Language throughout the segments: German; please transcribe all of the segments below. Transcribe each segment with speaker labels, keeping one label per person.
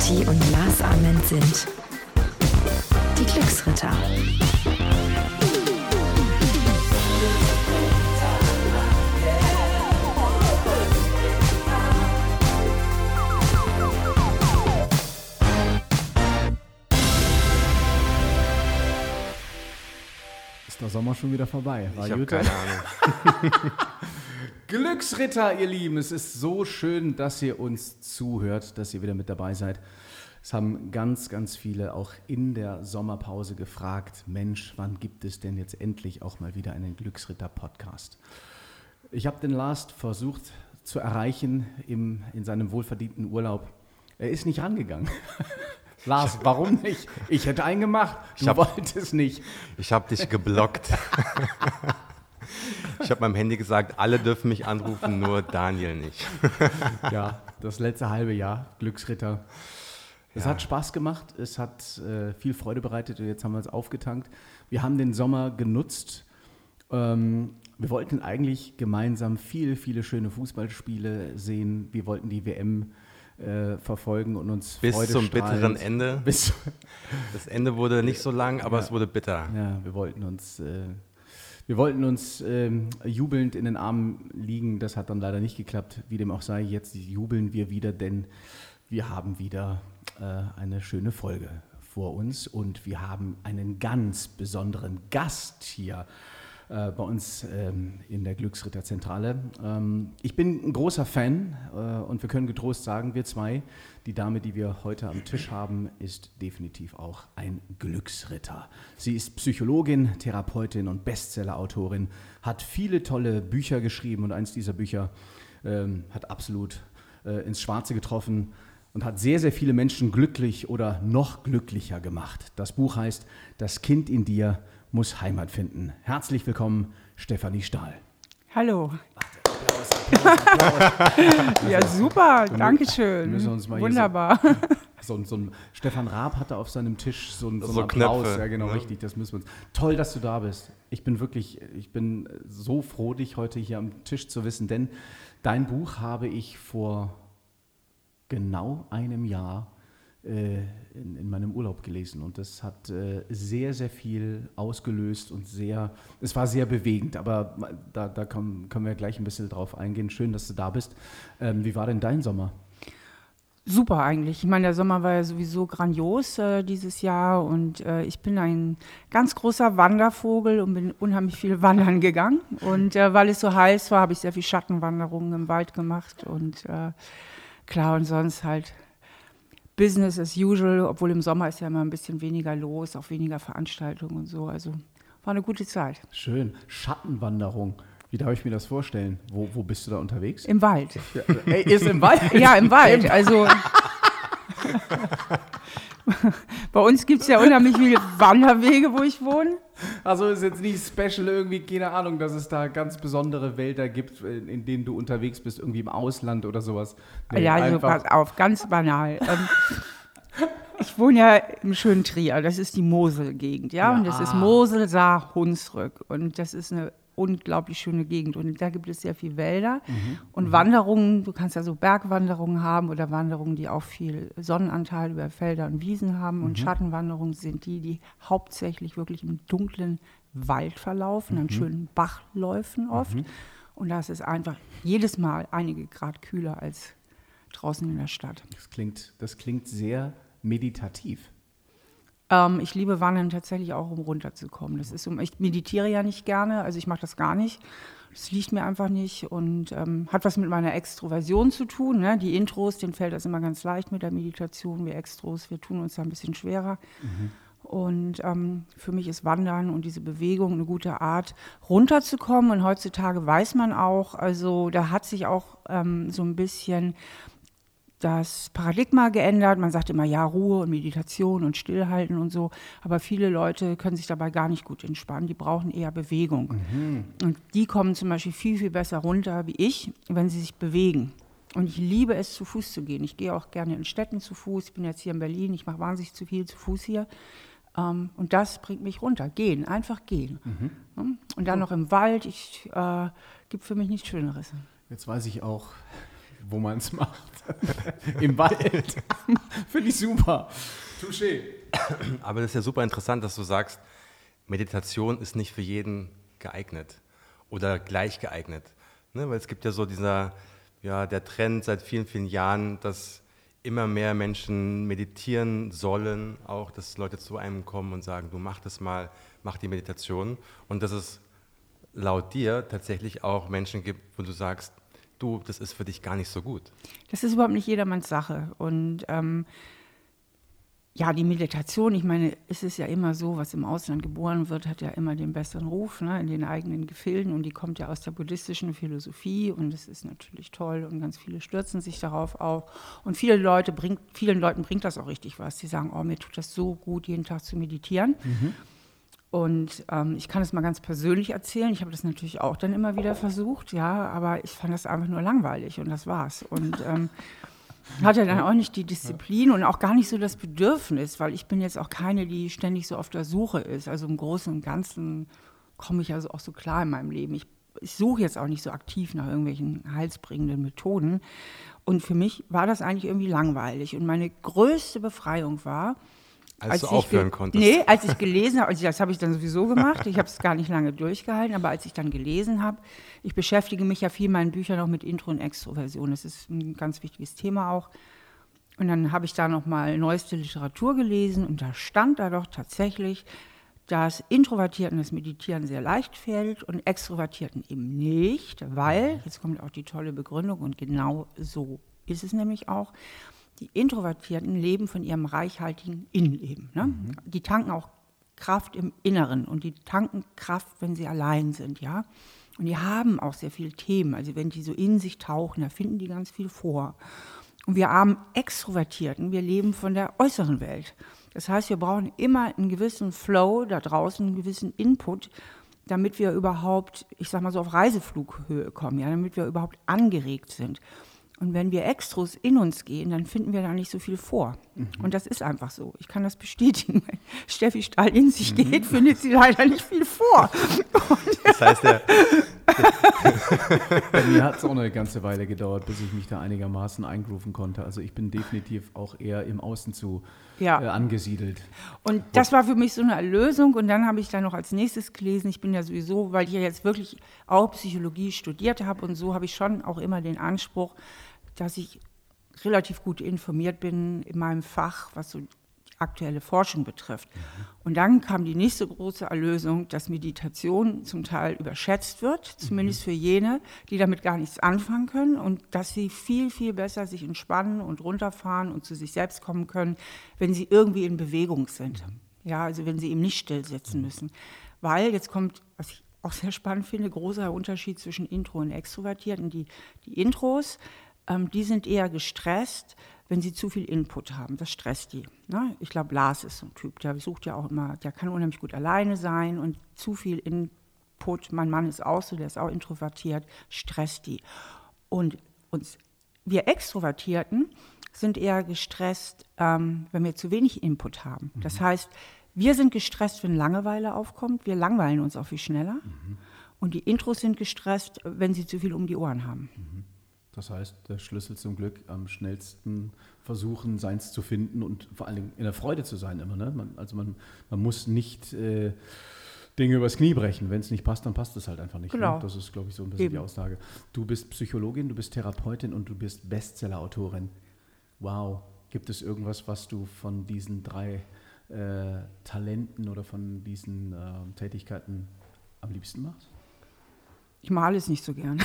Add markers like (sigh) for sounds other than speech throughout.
Speaker 1: Kati und Lars Ament sind die Glücksritter.
Speaker 2: Ist der Sommer schon wieder vorbei? War
Speaker 3: Ich habe keine Ahnung. (laughs)
Speaker 2: Glücksritter, ihr Lieben, es ist so schön, dass ihr uns zuhört, dass ihr wieder mit dabei seid. Es haben ganz, ganz viele auch in der Sommerpause gefragt, Mensch, wann gibt es denn jetzt endlich auch mal wieder einen Glücksritter-Podcast? Ich habe den Last versucht zu erreichen im, in seinem wohlverdienten Urlaub. Er ist nicht rangegangen. (laughs) Lars, warum nicht? Ich hätte einen gemacht. Du
Speaker 3: Ich hab-
Speaker 2: wolltest nicht.
Speaker 3: Ich habe dich geblockt. (laughs) Ich habe meinem Handy gesagt, alle dürfen mich anrufen, nur Daniel nicht. (laughs)
Speaker 2: ja, das letzte halbe Jahr, Glücksritter. Es hat Spaß gemacht, es hat äh, viel Freude bereitet und jetzt haben wir es aufgetankt. Wir haben den Sommer genutzt. Ähm, wir wollten eigentlich gemeinsam viele, viele schöne Fußballspiele sehen. Wir wollten die WM äh, verfolgen und uns
Speaker 3: Bis
Speaker 2: Freude
Speaker 3: zum bitteren Ende.
Speaker 2: Bis, (laughs)
Speaker 3: Das Ende wurde nicht so lang, aber
Speaker 2: Ja.
Speaker 3: es wurde bitter.
Speaker 2: ja, wir wollten uns, äh, wir wollten uns ähm, jubelnd in den Armen liegen. Das hat dann leider nicht geklappt. Wie dem auch sei, jetzt jubeln wir wieder, denn wir haben wieder äh, eine schöne Folge vor uns und wir haben einen ganz besonderen Gast hier äh, bei uns ähm, in der Glücksritterzentrale. Ähm, ich bin ein großer Fan äh, und wir können getrost sagen, wir zwei, die Dame, die wir heute am Tisch haben, ist definitiv auch ein Glücksritter. Sie ist Psychologin, Therapeutin und Bestsellerautorin, hat viele tolle Bücher geschrieben und eins dieser Bücher ähm, hat absolut äh, ins Schwarze getroffen und hat sehr, sehr viele Menschen glücklich oder noch glücklicher gemacht. Das Buch heißt Das Kind in dir muss Heimat finden. Herzlich willkommen, Stefanie Stahl.
Speaker 4: Hallo.
Speaker 2: Applaus, Applaus, Applaus.
Speaker 4: Ja, super.
Speaker 2: hier so-
Speaker 4: Wunderbar. (laughs)
Speaker 2: So, ein- so ein Stefan Raab hatte auf seinem Tisch so, ein, so,
Speaker 3: So
Speaker 2: einen Applaus.
Speaker 3: Knöpfe,
Speaker 2: ja, genau,
Speaker 3: ne?
Speaker 2: richtig. Das müssen wir uns. Toll, dass du da bist. Ich bin wirklich, ich bin so froh, dich heute hier am Tisch zu wissen, denn dein Buch habe ich vor genau einem Jahr in, in meinem Urlaub gelesen und das hat äh, sehr, sehr viel ausgelöst und sehr, es war sehr bewegend, aber da, da können, können wir gleich ein bisschen drauf eingehen. Schön, dass du da bist. Ähm, wie war denn dein Sommer?
Speaker 4: Super eigentlich. Ich meine, der Sommer war ja sowieso grandios äh, dieses Jahr und äh, ich bin ein ganz großer Wandervogel und bin unheimlich viel wandern gegangen. Und äh, weil es so heiß war, habe ich sehr viel Schattenwanderungen im Wald gemacht und äh, klar und sonst halt Business as usual, obwohl im Sommer ist ja immer ein bisschen weniger los, auch weniger Veranstaltungen und so. Also war eine gute Zeit.
Speaker 2: Schön. Schattenwanderung. Wie darf ich mir das vorstellen? Wo, wo bist du da unterwegs?
Speaker 4: Im Wald.
Speaker 2: Ja, ey, ist im Wald? (laughs)
Speaker 4: Ja, im Wald. Also (laughs) (laughs) bei uns gibt es ja unheimlich viele Wanderwege, wo ich wohne.
Speaker 2: Also ist jetzt nicht special irgendwie, keine Ahnung, dass es da ganz besondere Wälder gibt, in, denen du unterwegs bist, irgendwie im Ausland oder sowas. Nee,
Speaker 4: ja, also pass auf, ganz banal. Ähm, (laughs) ich wohne ja im schönen Trier, das ist die Moselgegend, ja,
Speaker 2: Ja,
Speaker 4: und das ist. Mosel, Saar, Hunsrück und das ist eine unglaublich schöne Gegend und da gibt es sehr viele Wälder
Speaker 2: Mhm,
Speaker 4: und Wanderungen, du kannst ja so Bergwanderungen haben oder Wanderungen, die auch viel Sonnenanteil über Felder und Wiesen haben
Speaker 2: Mhm.
Speaker 4: und Schattenwanderungen sind die, die hauptsächlich wirklich im dunklen Wald verlaufen,
Speaker 2: Mhm.
Speaker 4: an schönen Bachläufen oft und das ist einfach jedes Mal einige Grad kühler als draußen in der Stadt.
Speaker 2: Das klingt, das klingt sehr meditativ.
Speaker 4: Ähm, ich liebe Wandern tatsächlich auch, um runterzukommen. Das ist, um, ich meditiere ja nicht gerne, also ich mache das gar nicht. Das liegt mir einfach nicht und ähm, hat was mit meiner Extroversion zu tun. Ne? Die Intros, denen fällt das immer ganz leicht mit der Meditation. Wir Extros, wir tun uns da ein bisschen schwerer. Und ähm, für mich ist Wandern und diese Bewegung eine gute Art, runterzukommen. Und heutzutage weiß man auch, also da hat sich auch ähm, so ein bisschen das Paradigma geändert. Man sagt immer, ja, Ruhe und Meditation und Stillhalten und so. Aber viele Leute können sich dabei gar nicht gut entspannen. Die brauchen eher Bewegung. Und die kommen zum Beispiel viel, viel besser runter wie ich, wenn sie sich bewegen. Und ich liebe es, zu Fuß zu gehen. Ich gehe auch gerne in Städten zu Fuß. Ich bin jetzt hier in Berlin. Ich mache wahnsinnig zu viel zu Fuß hier. Ähm, und das bringt mich runter. Gehen, einfach gehen.
Speaker 2: Mhm.
Speaker 4: Und dann noch im Wald. Ich äh, gibt für mich nichts Schöneres.
Speaker 2: Jetzt weiß ich auch, wo man es macht. (laughs) Im Wald. (laughs) Finde ich super. Touché.
Speaker 3: Aber das ist ja super interessant, dass du sagst, Meditation ist nicht für jeden geeignet oder gleich geeignet. Ne? Weil es gibt ja so dieser, ja, der Trend seit vielen, vielen Jahren, dass immer mehr Menschen meditieren sollen, auch dass Leute zu einem kommen und sagen, du mach das mal, mach die Meditation. Und dass es laut dir tatsächlich auch Menschen gibt, wo du sagst, du, das ist für dich gar nicht so gut.
Speaker 4: Das ist überhaupt nicht jedermanns Sache. Und ähm, ja, die Meditation, ich meine, es ist ja immer so, was im Ausland geboren wird, hat ja immer den besseren Ruf ne, in den eigenen Gefilden und die kommt ja aus der buddhistischen Philosophie und das ist natürlich toll und ganz viele stürzen sich darauf auch und viele Leute bringt, vielen Leuten bringt das auch richtig was. Die sagen, oh, mir tut das so gut, jeden Tag zu meditieren. Mhm. Und ähm, ich kann es mal ganz persönlich erzählen. Ich habe das natürlich auch dann immer wieder versucht, ja, aber ich fand das einfach nur langweilig und das war's. Und ähm, (laughs) hatte dann auch nicht die Disziplin und auch gar nicht so das Bedürfnis, weil ich bin jetzt auch keine, die ständig so auf der Suche ist. Also im Großen und Ganzen komme ich also auch so klar in meinem Leben. Ich, ich suche jetzt auch nicht so aktiv nach irgendwelchen heilsbringenden Methoden. Und für mich war das eigentlich irgendwie langweilig. Und meine größte Befreiung war,
Speaker 3: als, als du aufhören konntest.
Speaker 4: Nee, als ich gelesen habe, also das habe ich dann sowieso gemacht, ich habe es gar nicht lange durchgehalten, aber als ich dann gelesen habe, ich beschäftige mich ja viel in meinen Büchern auch mit Intro- und Extroversion, das ist ein ganz wichtiges Thema auch. Und dann habe ich da nochmal neueste Literatur gelesen und da stand da doch tatsächlich, dass Introvertierten das Meditieren sehr leicht fällt und Extrovertierten eben nicht, weil, jetzt kommt auch die tolle Begründung und genau so ist es nämlich auch, die Introvertierten leben von ihrem reichhaltigen Innenleben. Ne? Mhm. Die tanken auch Kraft im Inneren und die tanken Kraft, wenn sie allein sind, ja. Und die haben auch sehr viele Themen. Also wenn die so in sich tauchen, da finden die ganz viel vor. Und wir armen Extrovertierten, wir leben von der äußeren Welt. Das heißt, wir brauchen immer einen gewissen Flow da draußen, einen gewissen Input, damit wir überhaupt, ich sag mal so, auf Reiseflughöhe kommen, ja, damit wir überhaupt angeregt sind. Und wenn wir Extros in uns gehen, dann finden wir da nicht so viel vor. Mhm. Und das ist einfach so. Ich kann das bestätigen. Wenn (laughs) Steffi Stahl in sich mhm. geht, findet sie leider nicht viel vor. (laughs)
Speaker 3: das heißt, der,
Speaker 2: Bei mir hat es auch eine ganze Weile gedauert, bis ich mich da einigermaßen eingrooven konnte. Also ich bin definitiv auch eher im Außen zu ja. äh, angesiedelt.
Speaker 4: Und das war für mich so eine Erlösung. Und dann habe ich dann noch als nächstes gelesen, ich bin ja sowieso, weil ich ja jetzt wirklich auch Psychologie studiert habe und so habe ich schon auch immer den Anspruch, dass ich relativ gut informiert bin in meinem Fach, was so aktuelle Forschung betrifft. Mhm. Und dann kam die nächste große Erlösung, dass Meditation zum Teil überschätzt wird, zumindest mhm. für jene, die damit gar nichts anfangen können und dass sie viel, viel besser sich entspannen und runterfahren und zu sich selbst kommen können, wenn sie irgendwie in Bewegung sind. Mhm. Ja, also wenn sie eben nicht still sitzen müssen. Weil, jetzt kommt, was ich auch sehr spannend finde, großer Unterschied zwischen Intro und Extrovertierten. Die, die Intros, ähm, die sind eher gestresst, wenn sie zu viel Input haben. Das stresst die. Ne? Ich glaube, Lars ist so ein Typ, der sucht ja auch immer, der kann unheimlich gut alleine sein und zu viel Input, mein Mann ist auch so, der ist auch introvertiert, stresst die. Und uns, wir Extrovertierten sind eher gestresst, ähm, wenn wir zu wenig Input haben. Mhm. Das heißt, wir sind gestresst, wenn Langeweile aufkommt. Wir langweilen uns auch viel schneller. Mhm. Und die Intros sind gestresst, wenn sie zu viel um die Ohren haben. Mhm.
Speaker 2: Das heißt, der Schlüssel zum Glück am schnellsten versuchen, seins zu finden und vor allen Dingen in der Freude zu sein immer. Ne? Man, also man, man muss nicht äh, Dinge übers Knie brechen. Wenn es nicht passt, dann passt es halt einfach nicht. Ne? Genau. Ne? Das ist, glaube ich, so ein bisschen Eben. die Aussage. Du bist Psychologin, du bist Therapeutin und du bist Bestseller-Autorin. Wow. Gibt es irgendwas, was du von diesen drei äh, Talenten oder von diesen äh, Tätigkeiten am liebsten machst?
Speaker 4: Ich male es nicht so gern. (laughs)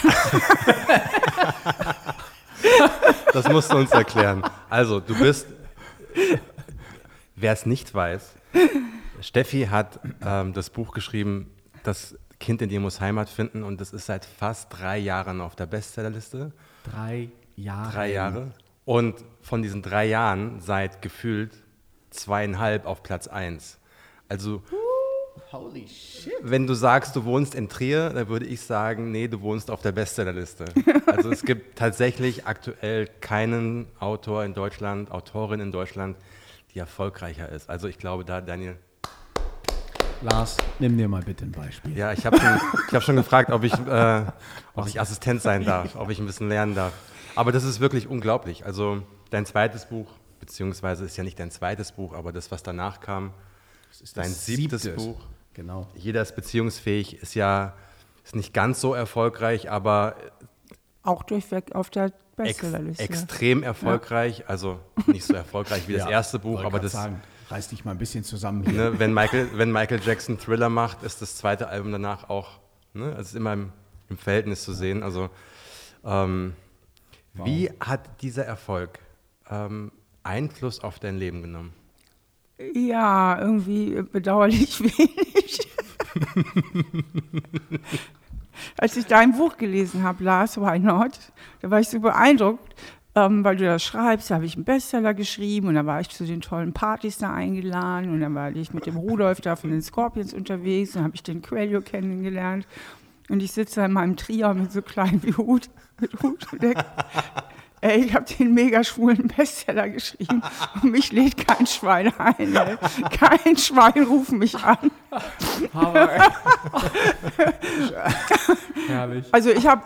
Speaker 3: das musst du uns erklären. Also, du bist, wer es nicht weiß, Steffi hat ähm, das Buch geschrieben, Das Kind in dir muss Heimat finden und das ist seit fast drei Jahren auf der Bestsellerliste.
Speaker 2: Drei Jahre.
Speaker 3: Drei Jahre. Und von diesen drei Jahren seit gefühlt zweieinhalb auf Platz eins. Also Holy shit. Wenn du sagst, du wohnst in Trier, dann würde ich sagen, nee, du wohnst auf der Bestsellerliste. (laughs) also es gibt tatsächlich aktuell keinen Autor in Deutschland, Autorin in Deutschland, die erfolgreicher ist. Also ich glaube da, Daniel.
Speaker 2: Lars, nimm dir mal bitte ein Beispiel.
Speaker 3: Ja, ich habe schon, hab schon gefragt, ob ich, äh, ob ich Assistent sein darf, ob ich ein bisschen lernen darf. Aber das ist wirklich unglaublich. Also dein zweites Buch, beziehungsweise ist ja nicht dein zweites Buch, aber das, was danach kam, ist dein siebtes
Speaker 2: siebtes.
Speaker 3: Buch.
Speaker 2: Genau.
Speaker 3: Jeder ist beziehungsfähig, ist ja ist nicht ganz so erfolgreich, aber
Speaker 4: Auch durchweg auf der
Speaker 3: ex
Speaker 4: Bestsellerliste.
Speaker 3: extrem erfolgreich. Also nicht so erfolgreich wie (laughs) das
Speaker 2: Ja,
Speaker 3: erste Buch, aber das,
Speaker 2: sagen, reiß dich mal ein bisschen zusammen hier.
Speaker 3: ne, wenn, Michael, (laughs) wenn Michael Jackson Thriller macht, ist das zweite Album danach auch, ne, also es ist immer im, im Verhältnis zu sehen. Also ähm, wie hat dieser Erfolg ähm, Einfluss auf dein Leben genommen?
Speaker 4: Ja, irgendwie bedauerlich (laughs) wenig. (laughs) Als ich dein Buch gelesen habe, Lars, Why Not, da war ich so beeindruckt, ähm, weil du das schreibst, da habe ich einen Bestseller geschrieben und dann war ich zu den tollen Partys da eingeladen und dann war ich mit dem Rudolf da von den Scorpions unterwegs und habe ich den Quelio kennengelernt. Und ich sitze da in meinem Trier mit so klein wie (laughs) Hut, mit Hut und Ey, ich habe den mega schwulen Bestseller geschrieben und mich lädt kein Schwein ein. Ey. Kein Schwein ruft mich an. (laughs)
Speaker 2: Herrlich.
Speaker 4: Also ich habe,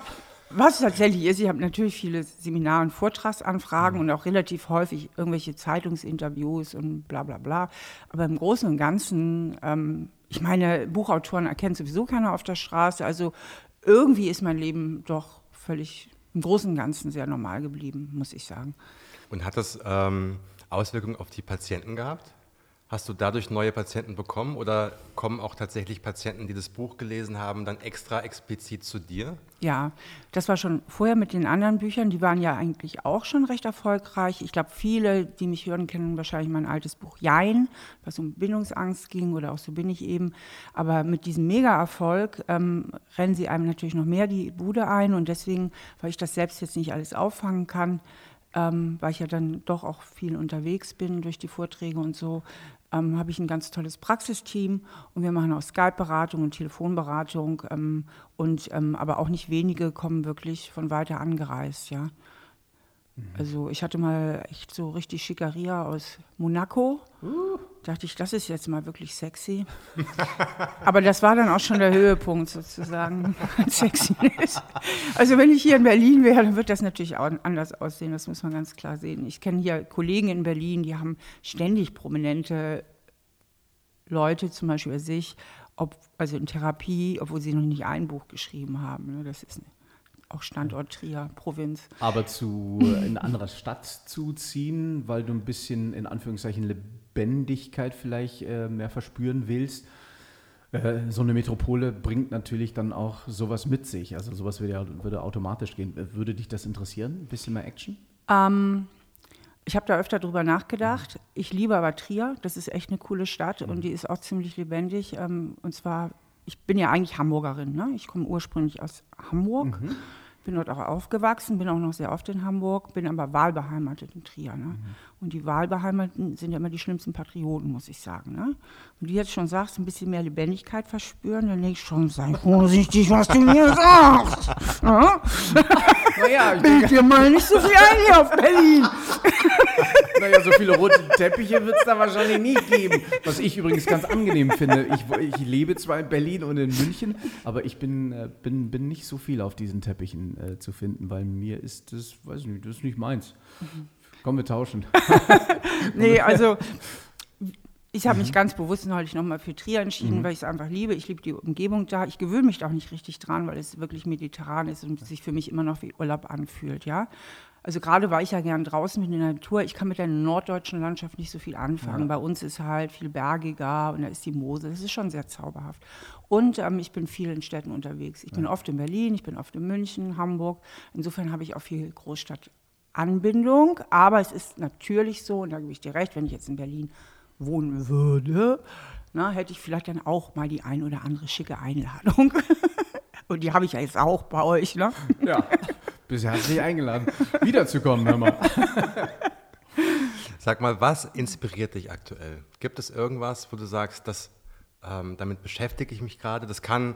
Speaker 4: was tatsächlich ist, ich habe natürlich viele Seminar- und Vortragsanfragen und auch relativ häufig irgendwelche Zeitungsinterviews und bla bla bla. Aber im Großen und Ganzen, ähm, ich meine, Buchautoren erkennt sowieso keiner auf der Straße. Also irgendwie ist mein Leben doch völlig im Großen und Ganzen sehr normal geblieben, muss ich sagen.
Speaker 3: Und hat das ähm, Auswirkungen auf die Patienten gehabt? Hast du dadurch neue Patienten bekommen oder kommen auch tatsächlich Patienten, die das Buch gelesen haben, dann extra explizit zu dir?
Speaker 4: Ja, das war schon vorher mit den anderen Büchern, die waren ja eigentlich auch schon recht erfolgreich. Ich glaube, viele, die mich hören, kennen wahrscheinlich mein altes Buch Jein, was um Bindungsangst ging oder auch so bin ich eben. Aber mit diesem Mega-Erfolg ähm, rennen sie einem natürlich noch mehr die Bude ein und deswegen, weil ich das selbst jetzt nicht alles auffangen kann, ähm, weil ich ja dann doch auch viel unterwegs bin durch die Vorträge und so, ähm, habe ich ein ganz tolles Praxisteam und wir machen auch Skype-Beratung und Telefonberatung ähm, und ähm, aber auch nicht wenige kommen wirklich von weiter angereist, ja. Also ich hatte mal echt so richtig Schickeria aus Monaco. Dachte ich, das ist jetzt mal wirklich sexy. (laughs) Aber das war dann auch schon der Höhepunkt sozusagen (laughs) Sexiness. Also wenn ich hier in Berlin wäre, dann wird das natürlich auch anders aussehen. Das muss man ganz klar sehen. Ich kenne hier Kollegen in Berlin, die haben ständig prominente Leute, zum Beispiel bei sich, ob, also in Therapie, obwohl sie noch nicht ein Buch geschrieben haben. ne. Das ist auch Standort Trier, Provinz.
Speaker 2: Aber zu in eine andere Stadt zu ziehen, weil du ein bisschen in Anführungszeichen Lebendigkeit vielleicht äh, mehr verspüren willst. Äh, so eine Metropole bringt natürlich dann auch sowas mit sich. Also sowas würde, ja, würde automatisch gehen. Äh, Würde dich das interessieren? Ein bisschen mehr Action?
Speaker 4: Ähm, ich habe da öfter drüber nachgedacht. Ich liebe aber Trier. Das ist echt eine coole Stadt und die ist auch ziemlich lebendig. Ähm, und zwar, ich bin ja eigentlich Hamburgerin. Ne? Ich komme ursprünglich aus Hamburg. Bin dort auch aufgewachsen, bin auch noch sehr oft in Hamburg, bin aber wahlbeheimatet in Trier. Ne? Und die Wahlbeheimateten sind ja immer die schlimmsten Patrioten, muss ich sagen. Ne? Und du jetzt schon sagst, ein bisschen mehr Lebendigkeit verspüren, dann denke ich schon, sei vorsichtig, was du mir (laughs) sagst. Ja?
Speaker 2: Naja, ich
Speaker 4: Bild dir mal nicht so viel ein hier auf Berlin.
Speaker 2: Naja, so viele rote Teppiche wird es da wahrscheinlich nie geben. Was ich übrigens ganz angenehm finde. Ich, ich lebe zwar in Berlin und in München, aber ich bin, äh, bin, bin nicht so viel auf diesen Teppichen äh, zu finden, weil mir ist das, weiß ich nicht, das ist nicht meins. Komm, wir tauschen. (laughs)
Speaker 4: Nee, also ich habe mich ganz bewusst neulich nochmal für Trier entschieden, weil ich es einfach liebe. Ich liebe die Umgebung da. Ich gewöhne mich da auch nicht richtig dran, weil es wirklich mediterran ist und sich für mich immer noch wie Urlaub anfühlt, ja. Also gerade war ich ja gern draußen mit der Natur. Ich kann mit der norddeutschen Landschaft nicht so viel anfangen. Bei uns ist halt viel bergiger und da ist die Mosel. Das ist schon sehr zauberhaft. Und ähm, ich bin viel in Städten unterwegs. Ich bin oft in Berlin, ich bin oft in München, Hamburg. Insofern habe ich auch viel Großstadtanbindung. Aber es ist natürlich so, und da gebe ich dir recht, wenn ich jetzt in Berlin wohnen würde, na, hätte ich vielleicht dann auch mal die ein oder andere schicke Einladung. (laughs) Und die habe ich ja jetzt auch bei euch, ne?
Speaker 2: Ja, (laughs) bist herzlich eingeladen, wiederzukommen, hör mal.
Speaker 3: Sag mal, was inspiriert dich aktuell? Gibt es irgendwas, wo du sagst, das, ähm, damit beschäftige ich mich gerade? Das kann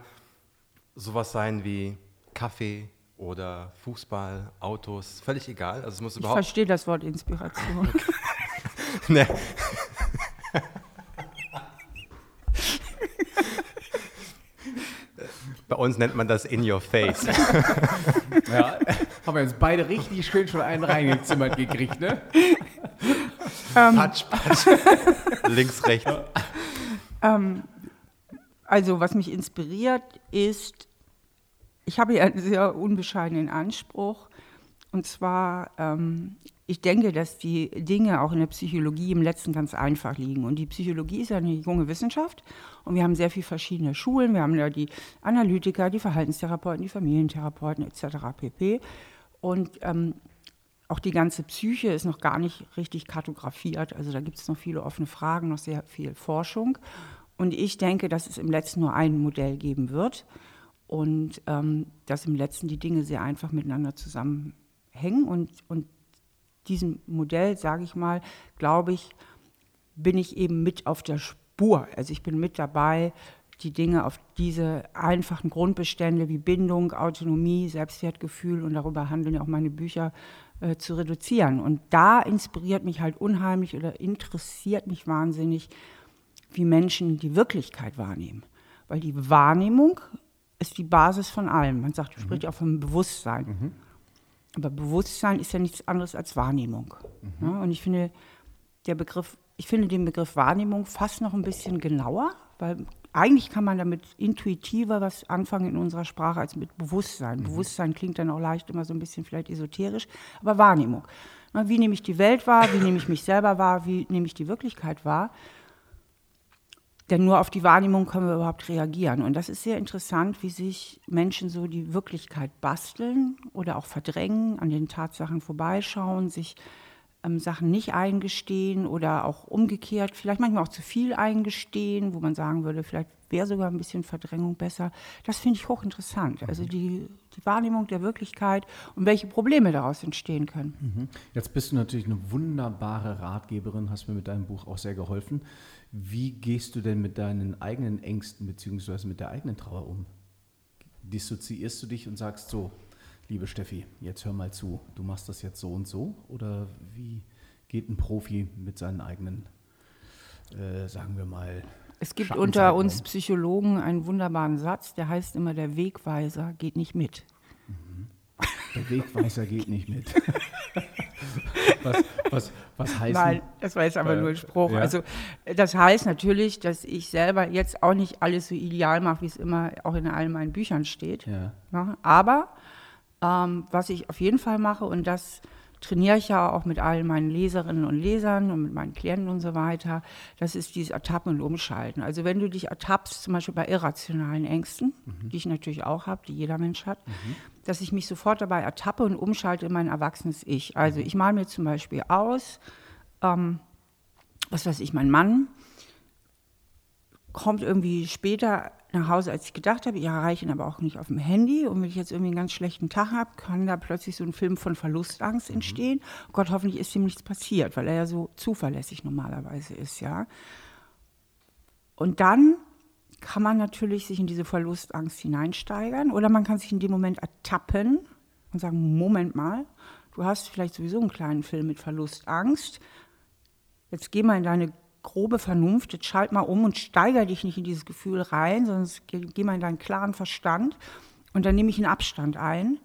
Speaker 3: sowas sein wie Kaffee oder Fußball, Autos, völlig egal. Also es muss
Speaker 4: Ich
Speaker 3: überhaupt.
Speaker 4: verstehe das Wort Inspiration. (laughs)
Speaker 3: Nee. Bei uns nennt man das in your face. (laughs)
Speaker 2: Ja, Haben wir jetzt beide richtig schön schon einen reingezimmert gekriegt, ne?
Speaker 3: Patsch, patsch. Links, rechts.
Speaker 4: Also was mich inspiriert ist, ich habe ja einen sehr unbescheidenen Anspruch. Und zwar, ähm, ich denke, dass die Dinge auch in der Psychologie im letzten ganz einfach liegen. Und die Psychologie ist ja eine junge Wissenschaft. Und wir haben sehr viele verschiedene Schulen. Wir haben ja die Analytiker, die Verhaltenstherapeuten, die Familientherapeuten etc. pp. Und ähm, auch die ganze Psyche ist noch gar nicht richtig kartografiert. Also da gibt es noch viele offene Fragen, noch sehr viel Forschung. Und ich denke, dass es im letzten nur ein Modell geben wird und ähm, dass im letzten die Dinge sehr einfach miteinander zusammenhängen. Und, und diesem Modell, sage ich mal, glaube ich, bin ich eben mit auf der Spur. Also ich bin mit dabei, die Dinge auf diese einfachen Grundbestände wie Bindung, Autonomie, Selbstwertgefühl und darüber handeln ja auch meine Bücher äh, zu reduzieren. Und da inspiriert mich halt unheimlich oder interessiert mich wahnsinnig, wie Menschen die Wirklichkeit wahrnehmen. Weil die Wahrnehmung ist die Basis von allem. Man sagt, spricht ja auch vom Bewusstsein. Aber Bewusstsein ist ja nichts anderes als Wahrnehmung. Ja, und ich finde, der Begriff, ich finde den Begriff Wahrnehmung fast noch ein bisschen genauer, weil eigentlich kann man damit intuitiver was anfangen in unserer Sprache als mit Bewusstsein. Bewusstsein klingt dann auch leicht immer so ein bisschen vielleicht esoterisch, aber Wahrnehmung. Na, Wie nehme ich die Welt wahr? Wie nehme ich mich selber wahr? Wie nehme ich die Wirklichkeit wahr? Denn nur auf die Wahrnehmung können wir überhaupt reagieren. Und das ist sehr interessant, wie sich Menschen so die Wirklichkeit basteln oder auch verdrängen, an den Tatsachen vorbeischauen, sich ähm, Sachen nicht eingestehen oder auch umgekehrt, vielleicht manchmal auch zu viel eingestehen, wo man sagen würde, vielleicht wäre sogar ein bisschen Verdrängung besser. Das finde ich hochinteressant. Also die, die Wahrnehmung der Wirklichkeit und welche Probleme daraus entstehen können.
Speaker 2: Mhm. Jetzt bist du natürlich eine wunderbare Ratgeberin, hast mir mit deinem Buch auch sehr geholfen. Wie gehst du denn mit deinen eigenen Ängsten bzw. mit der eigenen Trauer um? Dissoziierst du dich und sagst so, liebe Steffi, jetzt hör mal zu, du machst das jetzt so und so? Oder wie geht ein Profi mit seinen eigenen, äh, sagen wir mal,
Speaker 4: Es gibt unter uns? Psychologen einen wunderbaren Satz, der heißt immer, der Wegweiser geht nicht mit.
Speaker 2: Der Wegweiser geht nicht mit. (laughs) was, was, was heißt
Speaker 4: Nein, das war jetzt aber
Speaker 2: Äh,
Speaker 4: nur ein Spruch.
Speaker 2: ja.
Speaker 4: Also das heißt natürlich, dass ich selber jetzt auch nicht alles so ideal mache, wie es immer auch in all meinen Büchern steht.
Speaker 2: Ja.
Speaker 4: Ja, aber ähm, was ich auf jeden Fall mache, und das trainiere ich ja auch mit all meinen Leserinnen und Lesern und mit meinen Klienten und so weiter, das ist dieses Ertappen und Umschalten. Also wenn du dich ertappst, zum Beispiel bei irrationalen Ängsten, die ich natürlich auch habe, die jeder Mensch hat, dass ich mich sofort dabei ertappe und umschalte in mein erwachsenes Ich. Also ich male mir zum Beispiel aus, ähm, was weiß ich, mein Mann kommt irgendwie später nach Hause, als ich gedacht habe. Ich erreiche ihn aber auch nicht auf dem Handy. Und wenn ich jetzt irgendwie einen ganz schlechten Tag habe, kann da plötzlich so ein Film von Verlustangst entstehen. Gott, hoffentlich ist ihm nichts passiert, weil er ja so zuverlässig normalerweise ist, ja. Und dann kann man natürlich sich in diese Verlustangst hineinsteigern oder man kann sich in dem Moment ertappen und sagen, Moment mal, du hast vielleicht sowieso einen kleinen Film mit Verlustangst. Jetzt geh mal in deine grobe Vernunft, jetzt schalt mal um und steiger dich nicht in dieses Gefühl rein, sondern geh, geh mal in deinen klaren Verstand und dann nehme ich einen Abstand ein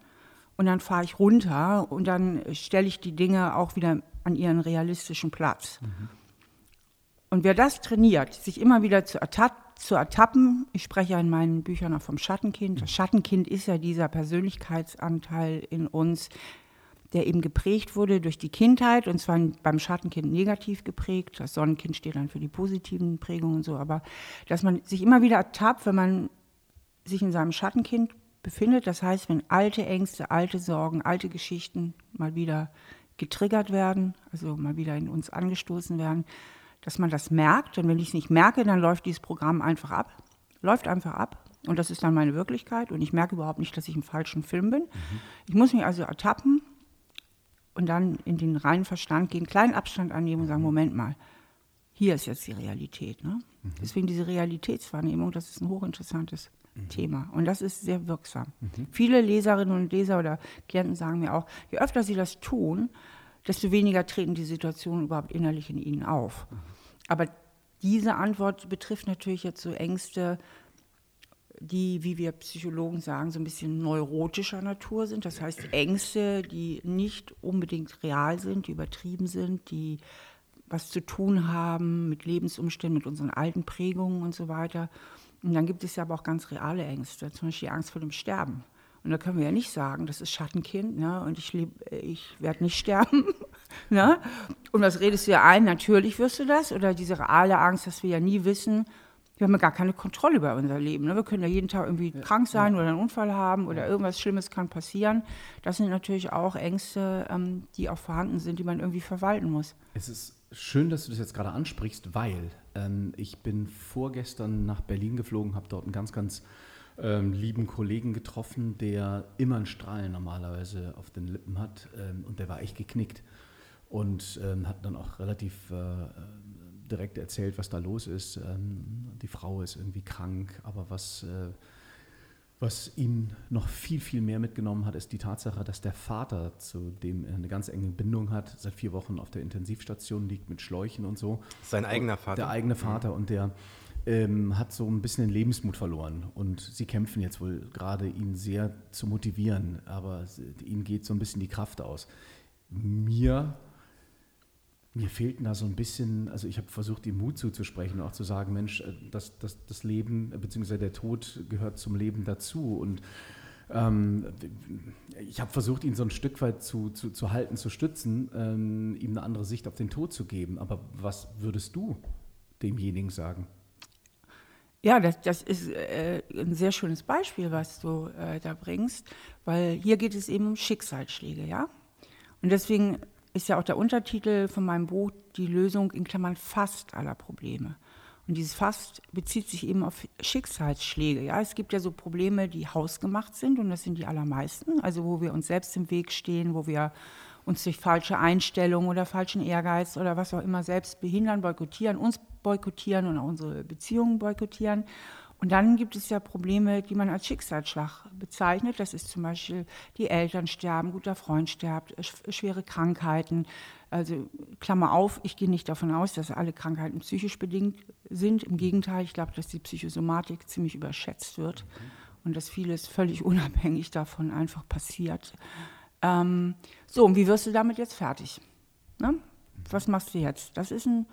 Speaker 4: und dann fahre ich runter und dann stelle ich die Dinge auch wieder an ihren realistischen Platz. Und wer das trainiert, sich immer wieder zu, ertapp, zu ertappen, ich spreche ja in meinen Büchern auch vom Schattenkind. Das Schattenkind ist ja dieser Persönlichkeitsanteil in uns, der eben geprägt wurde durch die Kindheit und zwar beim Schattenkind negativ geprägt. Das Sonnenkind steht dann für die positiven Prägungen und so, aber dass man sich immer wieder ertappt, wenn man sich in seinem Schattenkind befindet. Das heißt, wenn alte Ängste, alte Sorgen, alte Geschichten mal wieder getriggert werden, also mal wieder in uns angestoßen werden, dass man das merkt. Und wenn ich es nicht merke, dann läuft dieses Programm einfach ab. Läuft einfach ab. Und das ist dann meine Wirklichkeit. Und ich merke überhaupt nicht, dass ich im falschen Film bin. Ich muss mich also ertappen und dann in den reinen Verstand gehen, kleinen Abstand annehmen und sagen, Moment mal, hier ist jetzt die Realität. Ne? Deswegen diese Realitätswahrnehmung, das ist ein hochinteressantes Thema. Und das ist sehr wirksam. Viele Leserinnen und Leser oder Klienten sagen mir auch, je öfter sie das tun, desto weniger treten die Situationen überhaupt innerlich in ihnen auf. Aber diese Antwort betrifft natürlich jetzt so Ängste, die, wie wir Psychologen sagen, so ein bisschen neurotischer Natur sind. Das heißt Ängste, die nicht unbedingt real sind, die übertrieben sind, die was zu tun haben mit Lebensumständen, mit unseren alten Prägungen und so weiter. Und dann gibt es ja aber auch ganz reale Ängste, zum Beispiel die Angst vor dem Sterben. Und da können wir ja nicht sagen, das ist Schattenkind ne? und ich, ich werde nicht sterben. (laughs) ne? Und was redest du ja ein? Natürlich wirst du das. Oder diese reale Angst, dass wir ja nie wissen, wir haben ja gar keine Kontrolle über unser Leben. Ne? Wir können ja jeden Tag irgendwie ja. krank sein ja. oder einen Unfall haben oder irgendwas Schlimmes kann passieren. Das sind natürlich auch Ängste, ähm, die auch vorhanden sind, die man irgendwie verwalten muss.
Speaker 2: Es ist schön, dass du das jetzt gerade ansprichst, weil ähm, ich bin vorgestern nach Berlin geflogen, habe dort einen ganz, ganz ähm, lieben Kollegen getroffen, der immer einen Strahlen normalerweise auf den Lippen hat ähm, und der war echt geknickt und ähm, hat dann auch relativ äh, direkt erzählt, was da los ist. Ähm, die Frau ist irgendwie krank, aber was, äh, was ihn noch viel, viel mehr mitgenommen hat, ist die Tatsache, dass der Vater, zu dem er eine ganz enge Bindung hat, seit vier Wochen auf der Intensivstation liegt mit Schläuchen und so.
Speaker 3: Sein eigener Vater.
Speaker 2: Der eigene Vater und der ähm, hat so ein bisschen den Lebensmut verloren und sie kämpfen jetzt wohl gerade, ihn sehr zu motivieren, aber ihnen geht so ein bisschen die Kraft aus. Mir mir fehlten da so ein bisschen, also ich habe versucht, ihm Mut zuzusprechen, auch zu sagen, Mensch, äh, das, das, das Leben bzw. der Tod gehört zum Leben dazu. Und ähm, ich habe versucht, ihn so ein Stück weit zu, zu, zu halten, zu stützen, ähm, ihm eine andere Sicht auf den Tod zu geben. Aber was würdest du demjenigen sagen?
Speaker 4: Ja, das, das ist äh, ein sehr schönes Beispiel, was du äh, da bringst, weil hier geht es eben um Schicksalsschläge, ja. Und deswegen ist ja auch der Untertitel von meinem Buch die Lösung in Klammern fast aller Probleme. Und dieses fast bezieht sich eben auf Schicksalsschläge. Ja, es gibt ja so Probleme, die hausgemacht sind und das sind die allermeisten. Also wo wir uns selbst im Weg stehen, wo wir uns durch falsche Einstellungen oder falschen Ehrgeiz oder was auch immer selbst behindern, boykottieren, uns boykottieren und auch unsere Beziehungen boykottieren. Und dann gibt es ja Probleme, die man als Schicksalsschlag bezeichnet. Das ist zum Beispiel, die Eltern sterben, guter Freund stirbt, schwere Krankheiten. Also Klammer auf, ich gehe nicht davon aus, dass alle Krankheiten psychisch bedingt sind. Im Gegenteil, ich glaube, dass die Psychosomatik ziemlich überschätzt wird und dass vieles völlig unabhängig davon einfach passiert. Ähm, so, und wie wirst du damit jetzt fertig? Ne? Was machst du jetzt? Das ist ein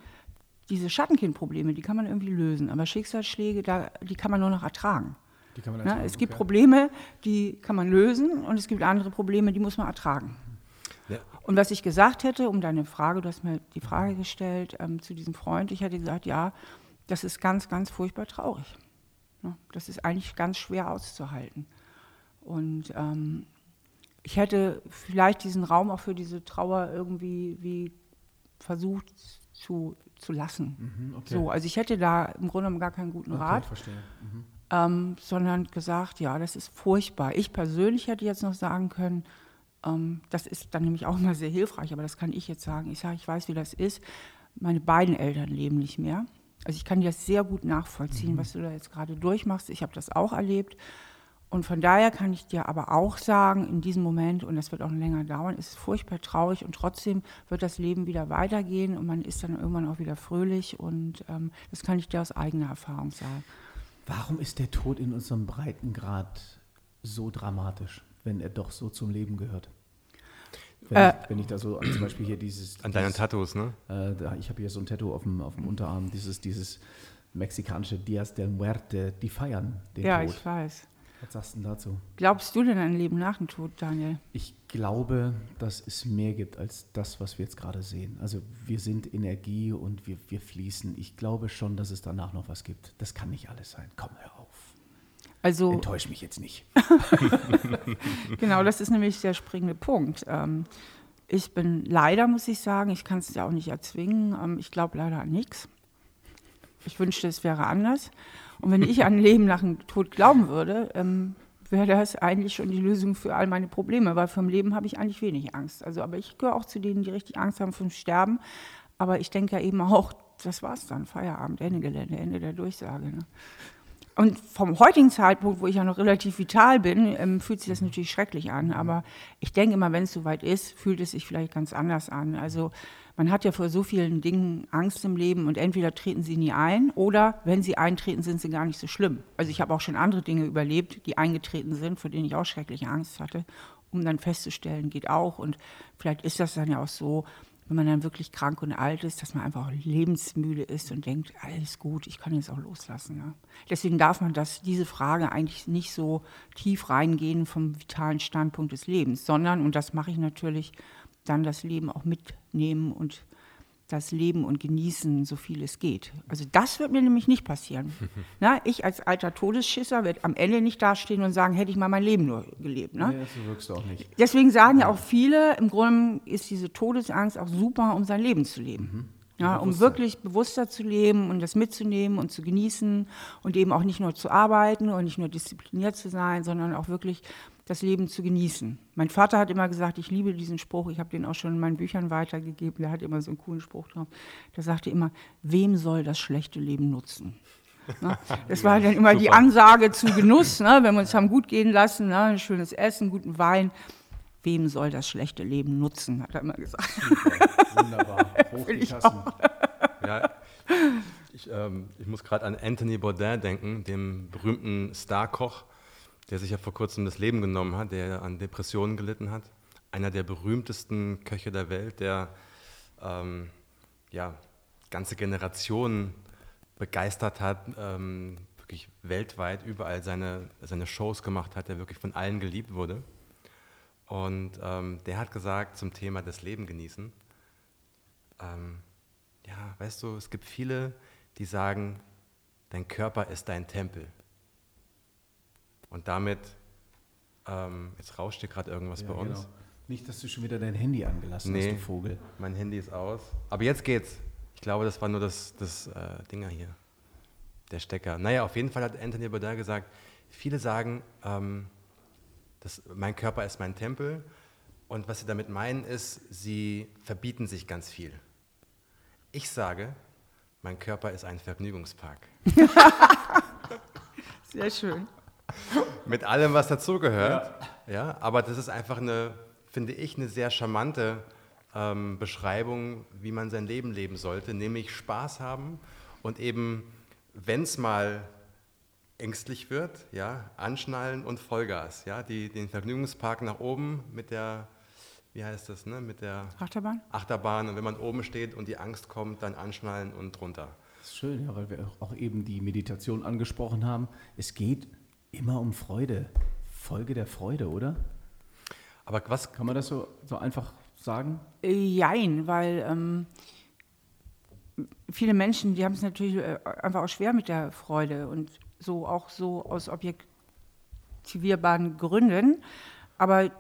Speaker 4: diese Schattenkindprobleme, die kann man irgendwie lösen, aber Schicksalsschläge, da, die kann man nur noch ertragen. ertragen ja, es gibt okay. Probleme, die kann man lösen und es gibt andere Probleme, die muss man ertragen. Ja. Und was ich gesagt hätte, um deine Frage, du hast mir die Frage gestellt ähm, zu diesem Freund, ich hätte gesagt, ja, das ist ganz, ganz furchtbar traurig. Ja, das ist eigentlich ganz schwer auszuhalten. Und ähm, ich hätte vielleicht diesen Raum auch für diese Trauer irgendwie wie versucht zu zu lassen. Mhm, okay. So, also ich hätte da im Grunde genommen gar keinen guten okay, Rat. Mhm. Ähm, sondern gesagt, ja, das ist furchtbar. Ich persönlich hätte jetzt noch sagen können, ähm, das ist dann nämlich auch mal sehr hilfreich, aber das kann ich jetzt sagen. Ich sage, ich weiß, wie das ist. Meine beiden Eltern leben nicht mehr. Also ich kann dir das sehr gut nachvollziehen, mhm. was du da jetzt gerade durchmachst. Ich habe das auch erlebt. Und von daher kann ich dir aber auch sagen, in diesem Moment, und das wird auch länger dauern, ist es furchtbar traurig und trotzdem wird das Leben wieder weitergehen und man ist dann irgendwann auch wieder fröhlich und ähm, das kann ich dir aus eigener Erfahrung sagen.
Speaker 2: Warum ist der Tod in unserem Breitengrad so dramatisch, wenn er doch so zum Leben gehört? Wenn, äh, ich, wenn ich, da so zum Beispiel hier dieses.
Speaker 3: An deinen Tattoos, ne?
Speaker 2: Äh, da, ich habe hier so ein Tattoo auf dem, auf dem Unterarm, dieses, dieses mexikanische Dias del Muerte, die feiern den
Speaker 4: ja,
Speaker 2: Tod.
Speaker 4: Ja, ich weiß.
Speaker 2: Was sagst du dazu?
Speaker 4: Glaubst du denn an ein Leben nach dem Tod, Daniel?
Speaker 2: Ich glaube, dass es mehr gibt als das, was wir jetzt gerade sehen. Also wir sind Energie und wir, wir fließen. Ich glaube schon, dass es danach noch was gibt. Das kann nicht alles sein. Komm, hör auf. Also, Enttäusch mich jetzt nicht. (laughs)
Speaker 4: genau, das ist nämlich der springende Punkt. Ähm, ich bin leider, muss ich sagen, ich kann es ja auch nicht erzwingen, ähm, ich glaube leider an nichts. Ich wünschte, es wäre anders. Und wenn ich an (laughs) Leben nach dem Tod glauben würde, ähm, wäre das eigentlich schon die Lösung für all meine Probleme, weil vom Leben habe ich eigentlich wenig Angst. Also, aber ich gehöre auch zu denen, die richtig Angst haben vom Sterben. Aber ich denke ja eben auch, das war's dann, Feierabend, Ende Gelände, Ende der Durchsage. Ne? und vom heutigen Zeitpunkt, wo ich ja noch relativ vital bin, ähm, fühlt sich das natürlich schrecklich an. Aber ich denke immer, wenn es soweit ist, fühlt es sich vielleicht ganz anders an. Also man hat ja vor so vielen Dingen Angst im Leben und entweder treten sie nie ein oder wenn sie eintreten, sind sie gar nicht so schlimm. Also ich habe auch schon andere Dinge überlebt, die eingetreten sind, vor denen ich auch schreckliche Angst hatte, um dann festzustellen, geht auch. Und vielleicht ist das dann ja auch so, wenn man dann wirklich krank und alt ist, dass man einfach lebensmüde ist und denkt, alles gut, ich kann jetzt auch loslassen. Ja. Deswegen darf man das, diese Frage eigentlich nicht so tief reingehen vom vitalen Standpunkt des Lebens, sondern, und das mache ich natürlich, dann das Leben auch mitnehmen und das Leben und genießen, so viel es geht. Also das wird mir nämlich nicht passieren. (laughs) Na, ich als alter Todesschisser werde am Ende nicht dastehen und sagen, hätte ich mal mein Leben nur gelebt. Ne?
Speaker 2: Nee, so wirkst du auch nicht.
Speaker 4: Deswegen sagen ja auch viele, im Grunde ist diese Todesangst auch super, um sein Leben zu leben.
Speaker 2: Mhm.
Speaker 4: Ja, um wirklich bewusster zu leben und das mitzunehmen und zu genießen und eben auch nicht nur zu arbeiten und nicht nur diszipliniert zu sein, sondern auch wirklich das Leben zu genießen. Mein Vater hat immer gesagt, ich liebe diesen Spruch, ich habe den auch schon in meinen Büchern weitergegeben, der hat immer so einen coolen Spruch drauf. Der sagte immer, wem soll das schlechte Leben nutzen? Ne? Das war dann immer die Ansage zu Genuss, ne? wenn wir uns haben gut gehen lassen, ne? ein schönes Essen, guten Wein. Wem soll das schlechte Leben nutzen, hat er immer gesagt.
Speaker 2: Super, wunderbar. (laughs) Hoch die
Speaker 4: ich
Speaker 2: Tassen.
Speaker 3: Ja, ich, ähm, ich muss gerade an Anthony Bourdain denken, dem berühmten Starkoch, der sich ja vor kurzem das Leben genommen hat, der an Depressionen gelitten hat. Einer der berühmtesten Köche der Welt, der ähm, ja, ganze Generationen begeistert hat, ähm, wirklich weltweit überall seine, seine Shows gemacht hat, der wirklich von allen geliebt wurde. Und ähm, der hat gesagt zum Thema das Leben genießen, ähm, ja, weißt du, es gibt viele, die sagen, dein Körper ist dein Tempel. Und damit, ähm, jetzt rauscht dir gerade irgendwas
Speaker 2: Ja,
Speaker 3: bei uns.
Speaker 2: genau. Nicht, dass du schon wieder dein Handy angelassen hast,
Speaker 3: Nee.
Speaker 2: du Vogel.
Speaker 3: Mein Handy ist aus. Aber jetzt geht's. Ich glaube, das war nur das, das äh, Dinger hier. Der Stecker. Naja, auf jeden Fall hat Anthony Bourdain gesagt, viele sagen, ähm, das, mein Körper ist mein Tempel. Und was sie damit meinen ist, sie verbieten sich ganz viel. Ich sage, mein Körper ist ein Vergnügungspark. (laughs)
Speaker 4: Sehr schön. (laughs)
Speaker 3: Mit allem, was dazugehört. Ja. aber das ist einfach eine, finde ich, eine sehr charmante ähm, Beschreibung, wie man sein Leben leben sollte, nämlich Spaß haben und eben, wenn es mal ängstlich wird, ja, anschnallen und Vollgas, ja, die, den Vergnügungspark nach oben mit der, wie heißt das, ne, mit der
Speaker 4: Achterbahn?
Speaker 3: Achterbahn und wenn man oben steht und die Angst kommt, dann anschnallen und runter.
Speaker 2: Das ist schön, ja, weil wir auch eben die Meditation angesprochen haben. Es geht immer um Freude. Folge der Freude, oder?
Speaker 3: Aber was,
Speaker 2: Kann man das so, so einfach sagen?
Speaker 4: Äh, Jein, weil ähm, viele Menschen, die haben es natürlich äh, einfach auch schwer mit der Freude und so auch so aus objektivierbaren Gründen. Aber äh,